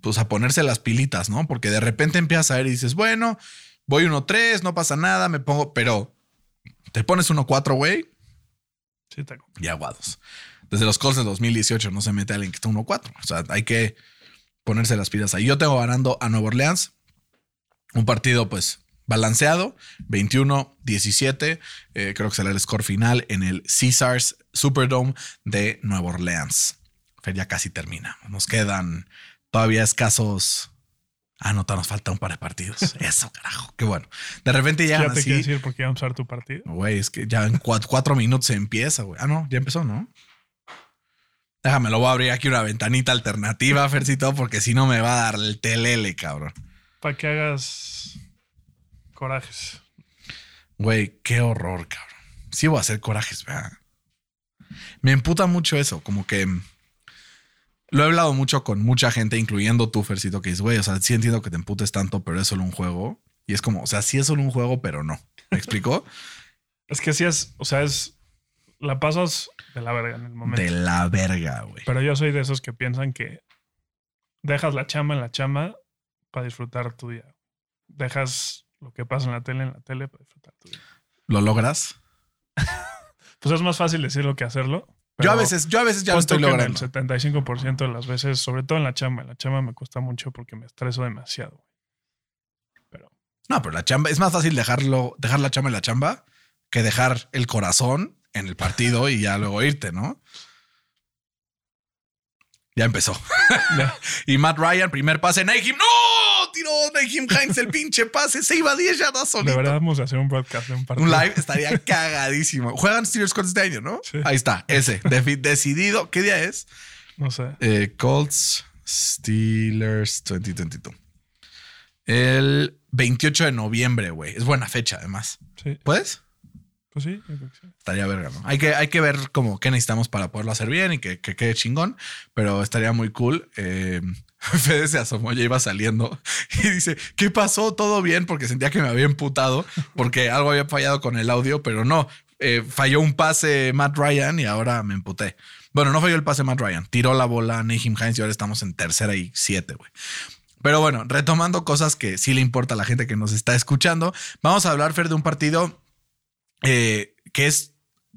pues a ponerse las pilitas, ¿no? Porque de repente empiezas a ver y dices, bueno, voy 1-3, no pasa nada, me pongo, pero te pones 1-4, güey, Sí, te y aguados. Desde los Colts de 2018 no se mete alguien que está 1-4. O sea, hay que ponerse las pilas ahí. Yo tengo ganando a Nueva Orleans. Un partido, pues, balanceado. 21-17. Eh, creo que será el score final en el Caesars Superdome de Nueva Orleans. Fer, ya casi termina. Nos quedan todavía escasos. Ah, no, nos falta un par de partidos. Eso, carajo. Qué bueno. De repente Ya llegan te quiero así. decir porque iba a empezar tu partido. Güey, es que ya en cuatro, cuatro minutos se empieza, güey. Ah, no, ya empezó, ¿no? Déjame, lo voy a abrir aquí una ventanita alternativa, Fercito, porque si no me va a dar el telele, cabrón. Para que hagas corajes. Güey, qué horror, cabrón. Sí voy a hacer corajes, ¿verdad? Me emputa mucho eso, como que lo he hablado mucho con mucha gente, incluyendo tú, Fercito, que dices, güey, o sea, sí entiendo que te emputes tanto, pero es solo un juego. Y es como, o sea, sí es solo un juego, pero no. ¿Me explicó? Es que sí es, o sea, es. La pasas de la verga en el momento. De la verga, güey. Pero yo soy de esos que piensan que dejas la chamba en la chamba para disfrutar tu día. Dejas lo que pasa en la tele en la tele para disfrutar tu día. ¿Lo logras? Pues es más fácil decirlo que hacerlo. Yo a veces, yo a veces ya lo estoy logrando. El 75% de las veces, sobre todo en la chamba, en la chamba me cuesta mucho porque me estreso demasiado. Pero No, pero la chamba es más fácil dejarlo, dejar la chamba en la chamba que dejar el corazón en el partido y ya luego irte, ¿no? Ya empezó. y Matt Ryan, primer pase, Nahim, ¡no! Tiró Nahim Hines el pinche pase, se iba a 10 yardas solito. de verdad vamos a hacer un broadcast de un partido. Un live estaría cagadísimo. Juegan Steelers Colts este año, ¿no? Sí. Ahí está, ese. Decidido. ¿Qué día es? No sé. Eh, Colts Steelers 2022. El 28 de noviembre, güey. Es buena fecha, además. Sí, ¿Puedes? Pues sí, yo creo que sí. Estaría verga, ¿no? Hay que, hay que ver como qué necesitamos para poderlo hacer bien y que, que quede chingón, pero estaría muy cool. Eh, Fede se asomó, ya iba saliendo y dice, ¿qué pasó? ¿Todo bien? Porque sentía que me había emputado porque algo había fallado con el audio, pero no. Eh, falló un pase Matt Ryan y ahora me emputé. Bueno, no falló el pase Matt Ryan. Tiró la bola Nahim Hines y ahora estamos en tercera y siete, güey. Pero bueno, retomando cosas que sí le importa a la gente que nos está escuchando, vamos a hablar, Fer, de un partido eh, que es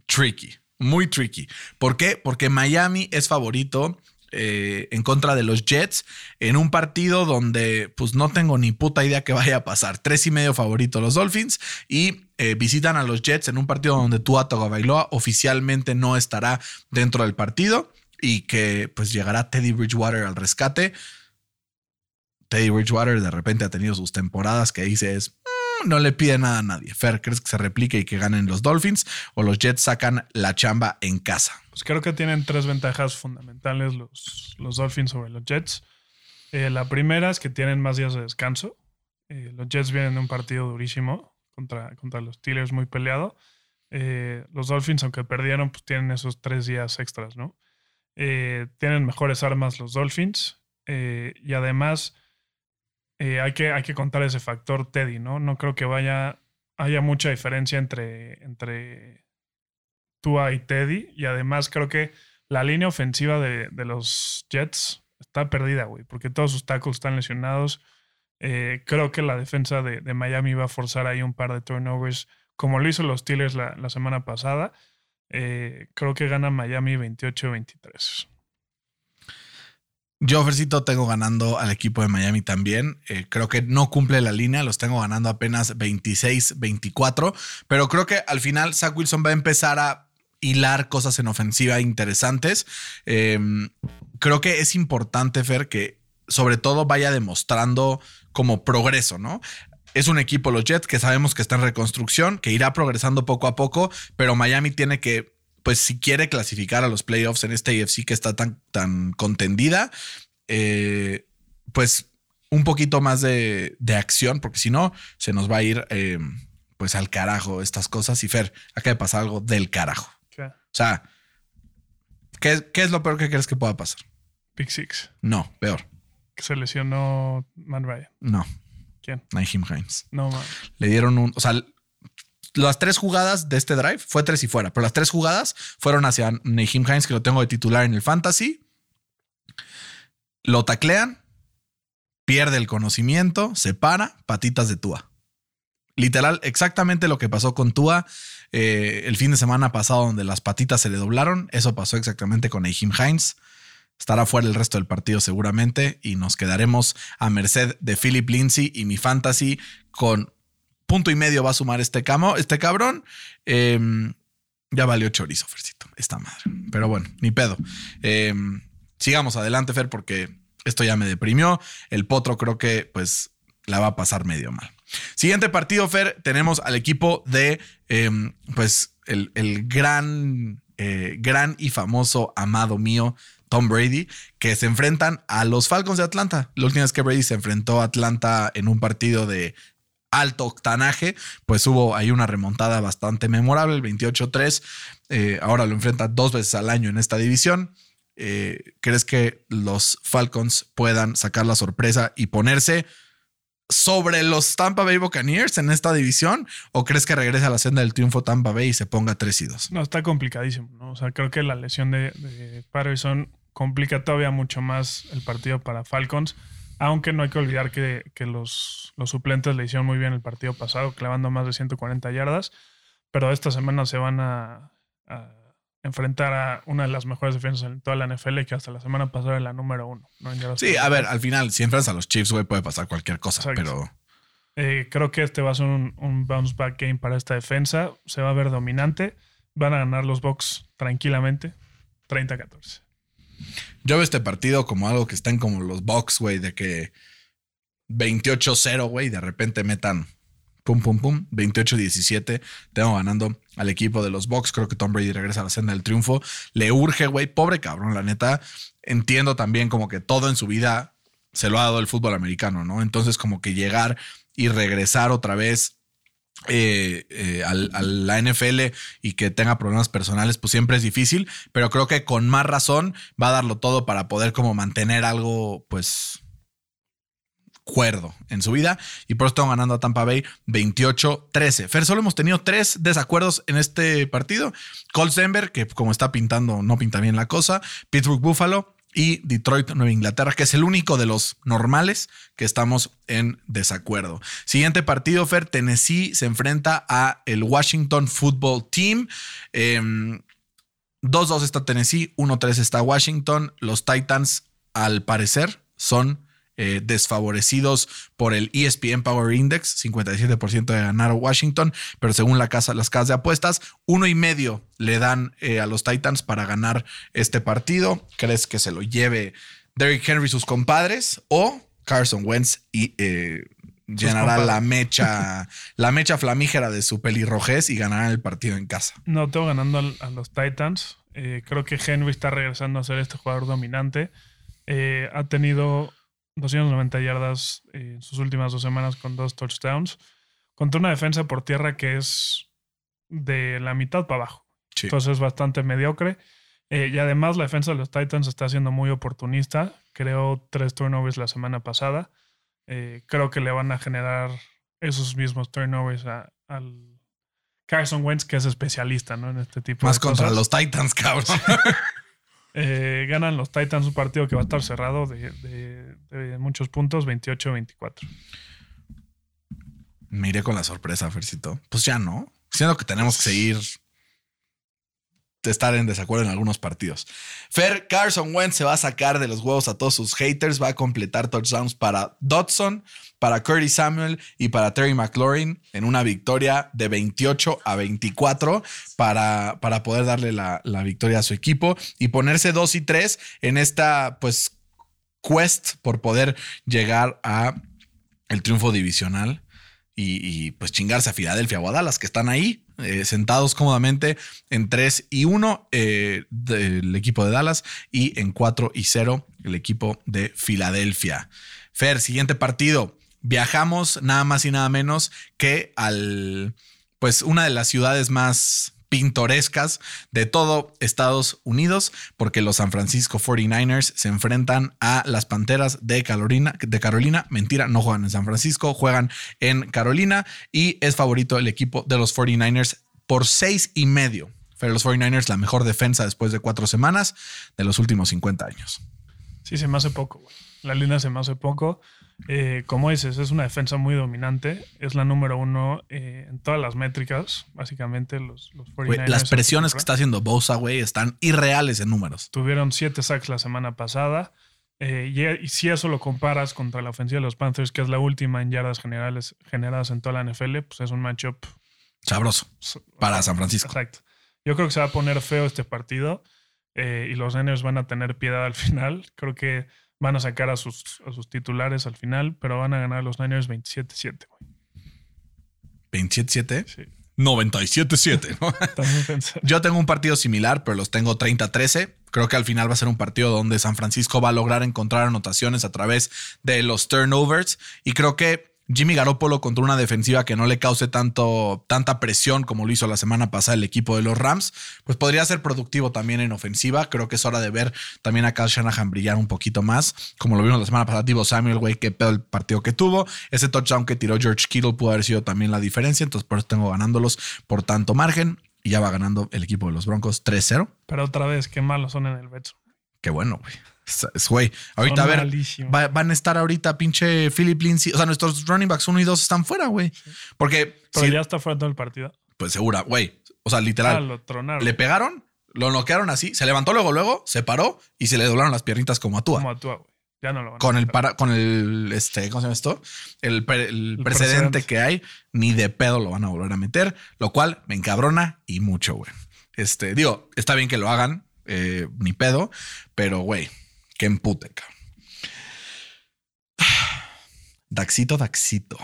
tricky, muy tricky. ¿Por qué? Porque Miami es favorito eh, en contra de los Jets en un partido donde pues no tengo ni puta idea que vaya a pasar. Tres y medio favorito los Dolphins y eh, visitan a los Jets en un partido donde Tua Tagovailoa oficialmente no estará dentro del partido y que pues llegará Teddy Bridgewater al rescate. Teddy Bridgewater de repente ha tenido sus temporadas que dices, "Mm, no le pide nada a nadie. Fer, ¿crees que se replique y que ganen los Dolphins o los Jets sacan la chamba en casa? Pues creo que tienen tres ventajas fundamentales los, los Dolphins sobre los Jets. Eh, la primera es que tienen más días de descanso. Eh, los Jets vienen de un partido durísimo contra, contra los Steelers, muy peleado. Eh, los Dolphins, aunque perdieron, pues tienen esos tres días extras, ¿no? Tienen mejores armas los Dolphins. y además, eh, hay, que, hay que contar ese factor Teddy, ¿no? No creo que vaya, haya mucha diferencia entre, entre Tua y Teddy. Y además creo que la línea ofensiva de, de los Jets está perdida, güey, porque todos sus tackles están lesionados. Eh, creo que la defensa de, de Miami va a forzar ahí un par de turnovers como lo hizo los Steelers la, semana pasada. Eh, creo que gana Miami 28-23. Yo, Fercito, tengo ganando al equipo de Miami también. Eh, creo que no cumple la línea, los tengo ganando apenas 26-24, pero creo que al final Zach Wilson va a empezar a hilar cosas en ofensiva interesantes. Eh, creo que es importante, Fer, que sobre todo vaya demostrando como progreso, ¿no? Es un equipo, los Jets, que sabemos que está en reconstrucción, que irá progresando poco a poco, pero Miami tiene que pues si quiere clasificar a los playoffs en este AFC que está tan, tan contendida, eh, pues un poquito más de, de, acción, porque si no, se nos va a ir eh, pues al carajo estas cosas. Y Fer, acaba de pasar algo del carajo. ¿Qué? O sea, ¿qué, ¿qué, es lo peor que crees que pueda pasar? Pick Six. No, peor. Que se lesionó Man Ryan. No. ¿Quién? Naheem Hines. No, man. Le dieron un, o sea, las tres jugadas de este drive fue tres y fuera, pero las tres jugadas fueron hacia Naheem Hines, que lo tengo de titular en el fantasy. Lo taclean, pierde el conocimiento, se para, patitas de Tua. Literal, exactamente lo que pasó con Tua eh, el fin de semana pasado, donde las patitas se le doblaron. Eso pasó exactamente con Naheem Hines. Estará fuera el resto del partido seguramente y nos quedaremos a merced de Philip Lindsay y mi fantasy con punto y medio va a sumar este, camo, este cabrón. Eh, ya valió chorizo, Fercito. Esta madre. Pero bueno, ni pedo. Eh, sigamos adelante, Fer, porque esto ya me deprimió. El potro creo que pues la va a pasar medio mal. Siguiente partido, Fer, tenemos al equipo de eh, pues el, el gran, eh, gran y famoso amado mío, Tom Brady, que se enfrentan a los Falcons de Atlanta. La última vez que Brady se enfrentó a Atlanta en un partido de alto octanaje, pues hubo ahí una remontada bastante memorable, el 28-3. Eh, ahora lo enfrenta dos veces al año en esta división. Eh, ¿Crees que los Falcons puedan sacar la sorpresa y ponerse sobre los Tampa Bay Buccaneers en esta división? ¿O crees que regrese a la senda del triunfo Tampa Bay y se ponga 3 y 2? No, está complicadísimo. ¿no? O sea, creo que la lesión de, de Patterson complica todavía mucho más el partido para Falcons. Aunque no hay que olvidar que, que los, los, suplentes le hicieron muy bien el partido pasado, clavando más de 140 yardas. Pero esta semana se van a, a enfrentar a una de las mejores defensas en toda la NFL, que hasta la semana pasada era la número uno. ¿no? Sí, a ver, al final, si enfrentas a los Chiefs, güey, puede pasar cualquier cosa, Exacto. pero. Eh, creo que este va a ser un, un, bounce back game para esta defensa. Se va a ver dominante. Van a ganar los Bucks tranquilamente, 30-14. Yo veo este partido como algo que están como los Bucks, güey, de que 28-0, güey, de repente metan pum, pum, pum, 28-17. Tengo ganando al equipo de los Bucks. Creo que Tom Brady regresa a la senda del triunfo. Le urge, güey, pobre cabrón, la neta. Entiendo también como que todo en su vida se lo ha dado el fútbol americano, ¿no? Entonces, como que llegar y regresar otra vez eh, eh, al, a la NFL y que tenga problemas personales, pues siempre es difícil, pero creo que con más razón va a darlo todo para poder como mantener algo, pues, cuerdo en su vida. Y por eso están ganando a Tampa Bay 28-13. Fer, solo hemos tenido tres desacuerdos en este partido. Colts Denver, que como está pintando, no pinta bien la cosa. Pittsburgh Buffalo y Detroit, Nueva Inglaterra, que es el único de los normales que estamos en desacuerdo. Siguiente partido, Fer, Tennessee se enfrenta a el Washington Football Team. Eh, 2-2 está Tennessee, 1-3 está Washington. Los Titans, al parecer, son eh, desfavorecidos por el ESPN Power Index, 57% de ganar Washington, pero según la casa, las casas de apuestas, uno y medio le dan eh, a los Titans para ganar este partido. ¿Crees que se lo lleve Derrick Henry sus compadres o Carson Wentz y eh, llenará la mecha, la mecha flamígera de su pelirrojez y ganará el partido en casa? No, tengo ganando a los Titans. Eh, creo que Henry está regresando a ser este jugador dominante. Eh, ha tenido 290 yardas en sus últimas dos semanas con dos touchdowns, contra una defensa por tierra que es de la mitad para abajo. Sí. Entonces es bastante mediocre. Eh, y además la defensa de los Titans está siendo muy oportunista. Creó tres turnovers la semana pasada. Eh, creo que le van a generar esos mismos turnovers a, al Carson Wentz, que es especialista ¿no? en este tipo Más de contra cosas. los Titans, cabrón. Eh, ganan los Titans un partido que va a estar cerrado de, muchos puntos, 28-24. Me iré con la sorpresa, Fercito. Pues ya no. Siendo que tenemos que seguir estar en desacuerdo en algunos partidos. Fer Carson Wentz se va a sacar de los huevos a todos sus haters, va a completar touchdowns para Dodson, para Curtis Samuel y para Terry McLaurin en una victoria de 28 a 24 para, para poder darle la, la victoria a su equipo y ponerse 2 y 3 en esta pues quest por poder llegar a el triunfo divisional y, pues chingarse a Filadelfia o a Dallas, que están ahí eh, sentados cómodamente en 3 y 1 eh, del equipo de Dallas y en 4 y 0 el equipo de Filadelfia. Fer, siguiente partido. Viajamos nada más y nada menos que al, pues una de las ciudades más pintorescas de todo Estados Unidos, porque los San Francisco 49ers se enfrentan a las Panteras de Carolina, de Carolina. Mentira, no juegan en San Francisco, juegan en Carolina y es favorito el equipo de los 49ers por seis y medio. Pero los 49ers la mejor defensa después de cuatro semanas de los últimos 50 años. Sí, se me hace poco. La línea se me hace poco. Eh, como dices, es una defensa muy dominante. Es la número uno eh, en todas las métricas. Básicamente, los, los 49ers Güey, las presiones que está haciendo Bosa, güey, están irreales en números. Tuvieron siete sacks la semana pasada. Eh, y, y, si eso lo comparas contra la ofensiva de los Panthers, que es la última en yardas generales generadas en toda la NFL, pues es un matchup sabroso para San Francisco. Exacto. Yo creo que se va a poner feo este partido y los Niners van a tener piedad al final. Creo que van a sacar a sus, a sus titulares al final, pero van a ganar los Niners 27-7. ¿27-7? Sí. 97-7, ¿no? Yo tengo un partido similar, pero los tengo 30-13. Creo que al final va a ser un partido donde San Francisco va a lograr encontrar anotaciones a través de los turnovers. Y creo que Jimmy Garoppolo contra una defensiva que no le cause tanto, tanta presión como lo hizo la semana pasada el equipo de los Rams, pues podría ser productivo también en ofensiva. Creo que es hora de ver también a Kyle Shanahan brillar un poquito más, como lo vimos la semana pasada. Divo Samuel, güey, qué pedo el partido que tuvo. Ese touchdown que tiró George Kittle pudo haber sido también la diferencia, entonces por eso tengo ganándolos por tanto margen. Y ya va ganando el equipo de los Broncos 3-0. Pero otra vez, qué malos son en el Betson. Qué bueno, güey. Güey, ahorita Son a ver, va- van a estar ahorita pinche Philip Lindsay. O sea, nuestros running backs 1 y 2 están fuera, güey. Porque, Pero sí, ya está fuera todo el partido. pues segura, güey. O sea, Ah, literal, lo tronaron. le pegaron, lo noquearon así, se levantó luego, luego, se paró y se le doblaron las piernitas como a Tua. como actúa, güey. Ya no lo van a Con el, quitar. para, con el, este, ¿cómo se llama esto? El, el El precedente precedente. que hay, ni de pedo lo van a volver a meter, lo cual me encabrona y mucho, güey. Este, digo, está bien que lo hagan, eh, ni pedo, pero, güey, que empute, cabrón. Daxito, Daxito.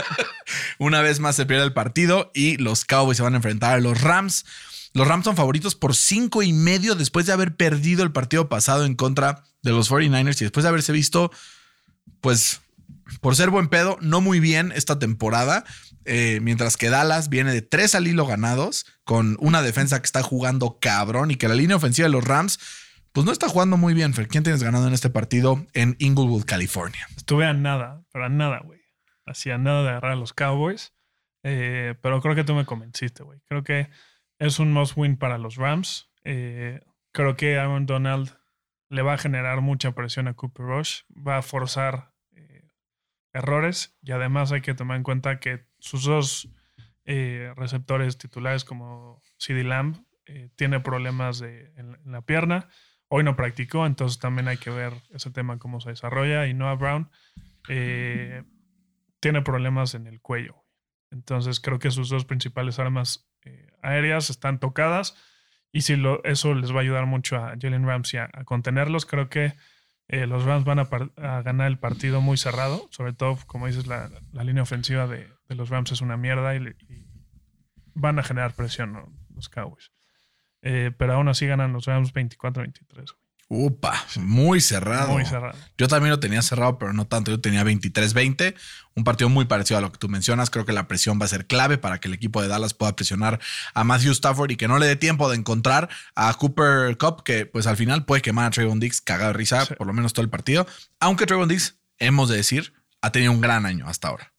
Una vez más se pierde el partido y los Cowboys se van a enfrentar a los Rams. Los Rams son favoritos por cinco y medio después de haber perdido el partido pasado en contra de los 49ers y después de haberse visto, pues, por ser buen pedo, no muy bien esta temporada. Eh, mientras que Dallas viene de tres al hilo ganados, con una defensa que está jugando cabrón y que la línea ofensiva de los Rams, pues no está jugando muy bien. Fer, ¿quién tienes ganando en este partido en Inglewood, California? Estuve a nada, pero a nada, güey. Hacía nada de agarrar a los Cowboys. Eh, pero creo que tú me convenciste, güey. Creo que es un must win para los Rams. Eh, creo que Aaron Donald le va a generar mucha presión a Cooper Rush. Va a forzar eh, errores. Y además hay que tomar en cuenta que sus dos receptores titulares, como CD Lamb, tiene problemas en la pierna. Hoy no practicó, entonces también hay que ver ese tema cómo se desarrolla. Y Noah Brown eh, tiene problemas en el cuello. Entonces creo que sus dos principales armas eh, aéreas están tocadas. Y si lo, eso les va a ayudar mucho a Jalen Ramsey a, a contenerlos, creo que eh, los Rams van a, ganar el partido muy cerrado. Sobre todo, como dices, la, la línea ofensiva de, los Rams es una mierda y, van a generar presión los Cowboys. Eh, pero aún así ganan los Rams 24-23. güey. Upa, muy cerrado. Muy cerrado. Yo también lo tenía cerrado, pero no tanto. Yo tenía 23-20, un partido muy parecido a lo que tú mencionas. Creo que la presión va a ser clave para que el equipo de Dallas pueda presionar a Matthew Stafford y que no le dé tiempo de encontrar a Cooper Cup, que pues al final puede quemar a Trayvon Diggs cagado de risa Sí. por lo menos todo el partido. Aunque Trayvon Diggs, hemos de decir, ha tenido un gran año hasta ahora.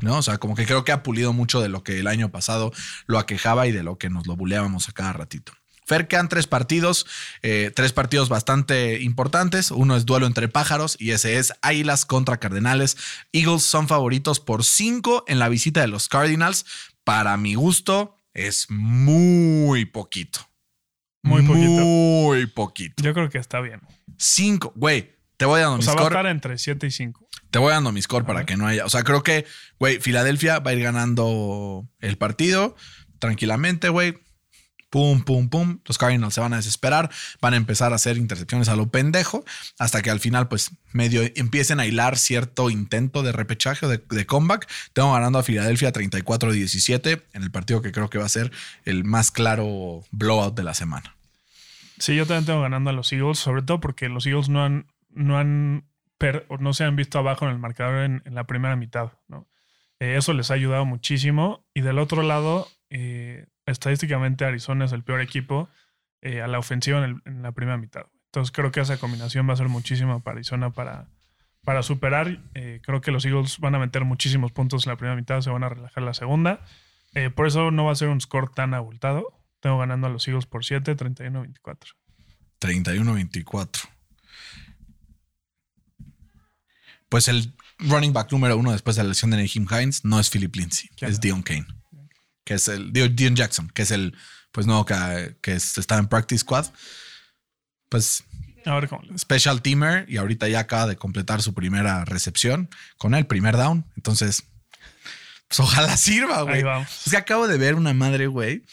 ¿No? O sea, como que creo que ha pulido mucho de lo que el año pasado lo aquejaba y de lo que nos lo buleábamos a cada ratito. Fer, quedan tres partidos, eh, tres partidos bastante importantes. Uno es duelo entre pájaros y ese es Águilas contra Cardenales. Eagles son favoritos por cinco en la visita de los Cardinals, para mi gusto, es muy poquito. Muy poquito. Muy poquito. Yo creo que está bien. Cinco, güey. Te voy dando O mi sea, va a estar entre 7 y 5. Te voy dando mi score para que no haya. O sea, creo que, güey, Filadelfia va a ir ganando el partido tranquilamente, güey. Pum, pum, pum. Los Cardinals se van a desesperar. Van a empezar a hacer intercepciones a lo pendejo. Hasta que al final, pues, medio empiecen a hilar cierto intento de repechaje o de, de comeback. Tengo ganando a Filadelfia 34-17 en el partido que creo que va a ser el más claro blowout de la semana. Sí, yo también tengo ganando a los Eagles, sobre todo porque los Eagles no han, no han no se han visto abajo en el marcador en, la primera mitad. Eh, eso les ha ayudado muchísimo. Y del otro lado, eh, estadísticamente Arizona es el peor equipo eh, a la ofensiva en, la primera mitad. Entonces creo que esa combinación va a ser muchísima para Arizona para, para superar. Creo que los Eagles van a meter muchísimos puntos en la primera mitad, se van a relajar la segunda. Por eso no va a ser un score tan abultado. Tengo ganando a los Eagles por 7, 31-24. 31-24. Pues el running back número uno después de la lesión de Naheem Hines no es Philip Lindsay, ¿Quién es? Dion Kane. Que es el Dion Jackson, que es el pues no que, que es- está en practice squad. Pues A ver cómo les. special teamer y ahorita ya acaba de completar su primera recepción con el primer down. Entonces, pues ojalá sirva, güey. Ahí vamos. Es que acabo de ver una madre, güey.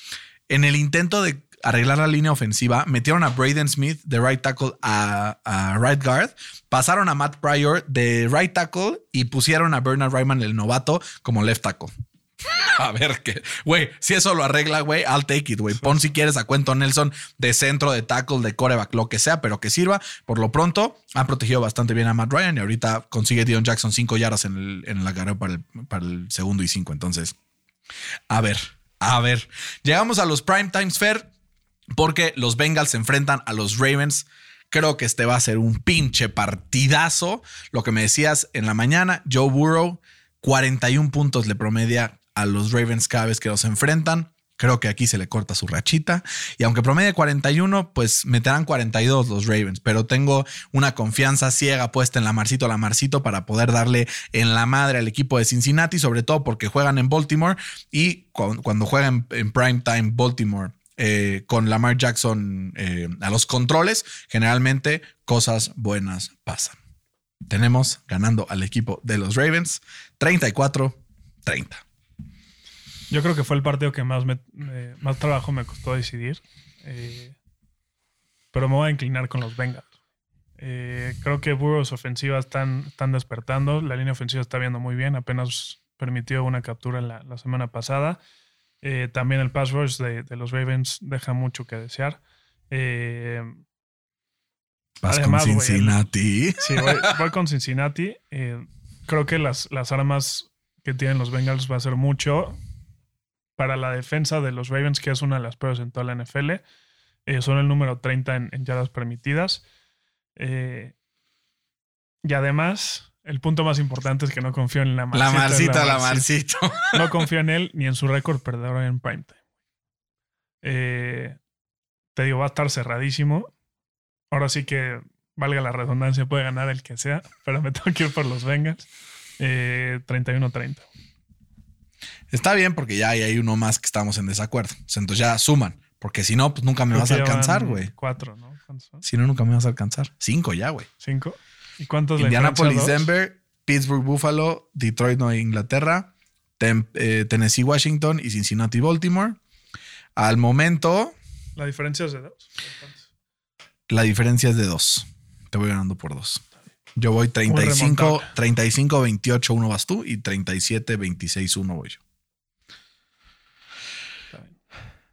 En el intento de arreglar la línea ofensiva, metieron a Braden Smith de right tackle a, right guard, pasaron a Matt Pryor de right tackle y pusieron a Bernard Ryman, el novato, como left tackle. A ver qué. Güey, si eso lo arregla, güey, I'll take it, güey. Pon si quieres a Cuento Nelson de centro, de tackle, de coreback, lo que sea, pero que sirva. Por lo pronto, han protegido bastante bien a Matt Ryan y ahorita consigue Dion Jackson cinco yardas en, el, en la carrera para el, para el segundo y cinco. Entonces, a ver, a ver. Llegamos a los Prime Times Fair porque los Bengals se enfrentan a los Ravens. Creo que este va a ser un pinche partidazo. Lo que me decías en la mañana, Joe Burrow, 41 puntos le promedia a los Ravens cada vez que los enfrentan. Creo que aquí se le corta su rachita. Y aunque promedie 41, pues meterán 42 los Ravens. Pero tengo una confianza ciega puesta en la Marcito, la Marcito, para poder darle en la madre al equipo de Cincinnati, sobre todo porque juegan en Baltimore. Y cu- cuando juegan en prime time Baltimore eh, con Lamar Jackson eh, a los controles, generalmente cosas buenas pasan. Tenemos ganando al equipo de los Ravens 34-30. Yo creo que fue el partido que más, más trabajo me costó decidir. Eh, pero me voy a inclinar con los Bengals. Creo que Burrows ofensiva están, están despertando. La línea ofensiva está viendo muy bien. Apenas permitió una captura la, la semana pasada. Eh, también el pass rush de, de los Ravens deja mucho que desear. Eh, Vas Además, con el- Cincinnati. Sí, voy, voy con Cincinnati. Eh, creo que las, las armas que tienen los Bengals va a ser mucho para la defensa de los Ravens, que es una de las peores en toda la NFL. Eh, son el número 30 en, en yardas permitidas. Eh, y además, el punto más importante es que no confío en la La Marcita. Marcita, la Marcita. Marcito. No confío en él ni en su récord perdedor en primetime. Eh, te digo, va a estar cerradísimo. Ahora sí que, valga la redundancia, puede ganar el que sea, pero me tengo que ir por los Bengals. Eh, 31-30. Está bien porque ya hay, uno más que estamos en desacuerdo. Entonces ya suman. Porque si no, pues nunca me Creo vas a alcanzar, güey. Cuatro, ¿no? Si no, nunca me vas a alcanzar. Cinco ya, güey. ¿Cinco? ¿Y cuántos le Indianapolis? Denver, Pittsburgh, Buffalo, Detroit, Nueva Inglaterra, Tem- eh, Tennessee, Washington y Cincinnati, Baltimore. Al momento, La diferencia es de dos. la diferencia es de dos. Te voy ganando por dos. Yo voy 35, remontable. 35, 28, 1 vas tú y 37, 26, 1 voy yo.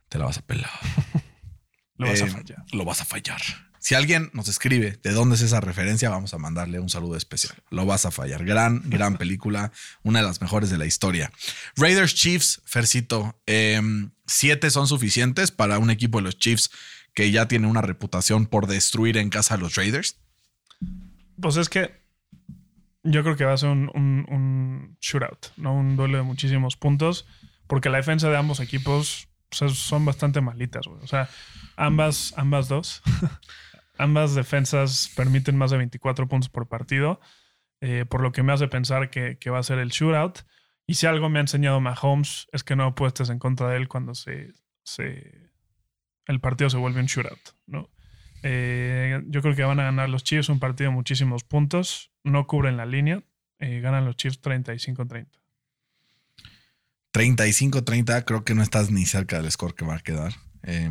Te la vas a pelar. Lo vas a Eh, fallar. Lo vas a fallar. Si alguien nos escribe de dónde es esa referencia, vamos a mandarle un saludo especial. Lo vas a fallar. Gran, gran película. Una de las mejores de la historia. Raiders Chiefs, Fercito. eh, siete son suficientes para un equipo de los Chiefs que ya tiene una reputación por destruir en casa a los Raiders. Pues es que yo creo que va a ser un, un- un shootout, ¿no? Un duelo de muchísimos puntos, porque la defensa de ambos equipos son bastante malitas, güey. O sea, ambas, ambas dos, ambas defensas permiten más de 24 puntos por partido, eh, por lo que me hace pensar que, va a ser el shootout. Y si algo me ha enseñado Mahomes es que no apuestes en contra de él cuando se, se el partido se vuelve un shootout, ¿no? Eh, yo creo que van a ganar los Chiefs un partido de muchísimos puntos. No cubren la línea. Eh, ganan los Chiefs 35-30. 35-30, creo que no estás ni cerca del score que va a quedar. Eh,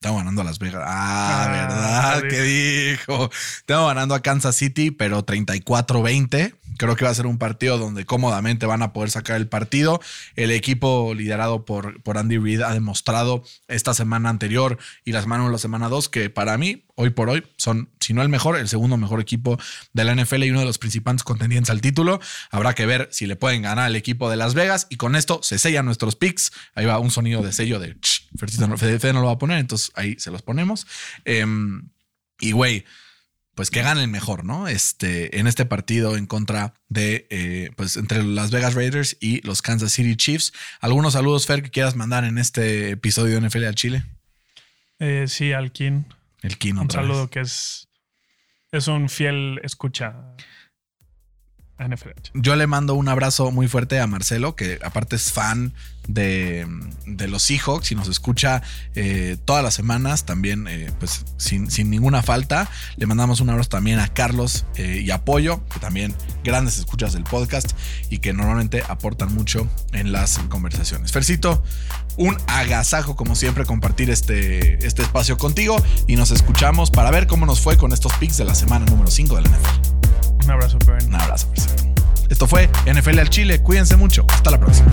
estamos ganando a Las Vegas. Ah, Ah, ¿verdad? ¿Qué dijo? Estamos ganando a Kansas City, pero 34-20. Creo que va a ser un partido donde cómodamente van a poder sacar el partido. El equipo liderado por, por Andy Reid ha demostrado esta semana anterior y la semana 1 la semana 2 que para mí, hoy por hoy, son, si no el mejor, el segundo mejor equipo de la NFL y uno de los principales contendientes al título. Habrá que ver si le pueden ganar al equipo de Las Vegas y con esto se sellan nuestros picks. Ahí va un sonido de sello de ch, Fercito no, no lo va a poner, entonces ahí se los ponemos. Em, y güey, pues que gane el mejor, ¿no? Este, en este partido en contra de, eh, pues entre Las Vegas Raiders y los Kansas City Chiefs. ¿Algunos saludos, Fer, que quieras mandar en este episodio de NFL a Chile? Eh, sí, Alkin. El Kino. Un vez. saludo que es, es un fiel escucha Yo le mando un abrazo muy fuerte a Marcelo, que aparte es fan de, de los Seahawks y nos escucha eh, todas las semanas, también eh, pues sin, sin ninguna falta. Le mandamos un abrazo también a Carlos eh, y Apoyo, que también grandes escuchas del podcast y que normalmente aportan mucho en las conversaciones. Fercito, un agasajo como siempre compartir este, este espacio contigo y nos escuchamos para ver cómo nos fue con estos picks de la semana número 5 de la NFL. Un abrazo, Bernie. Un abrazo. Esto fue NFL al Chile. Cuídense mucho. Hasta la próxima.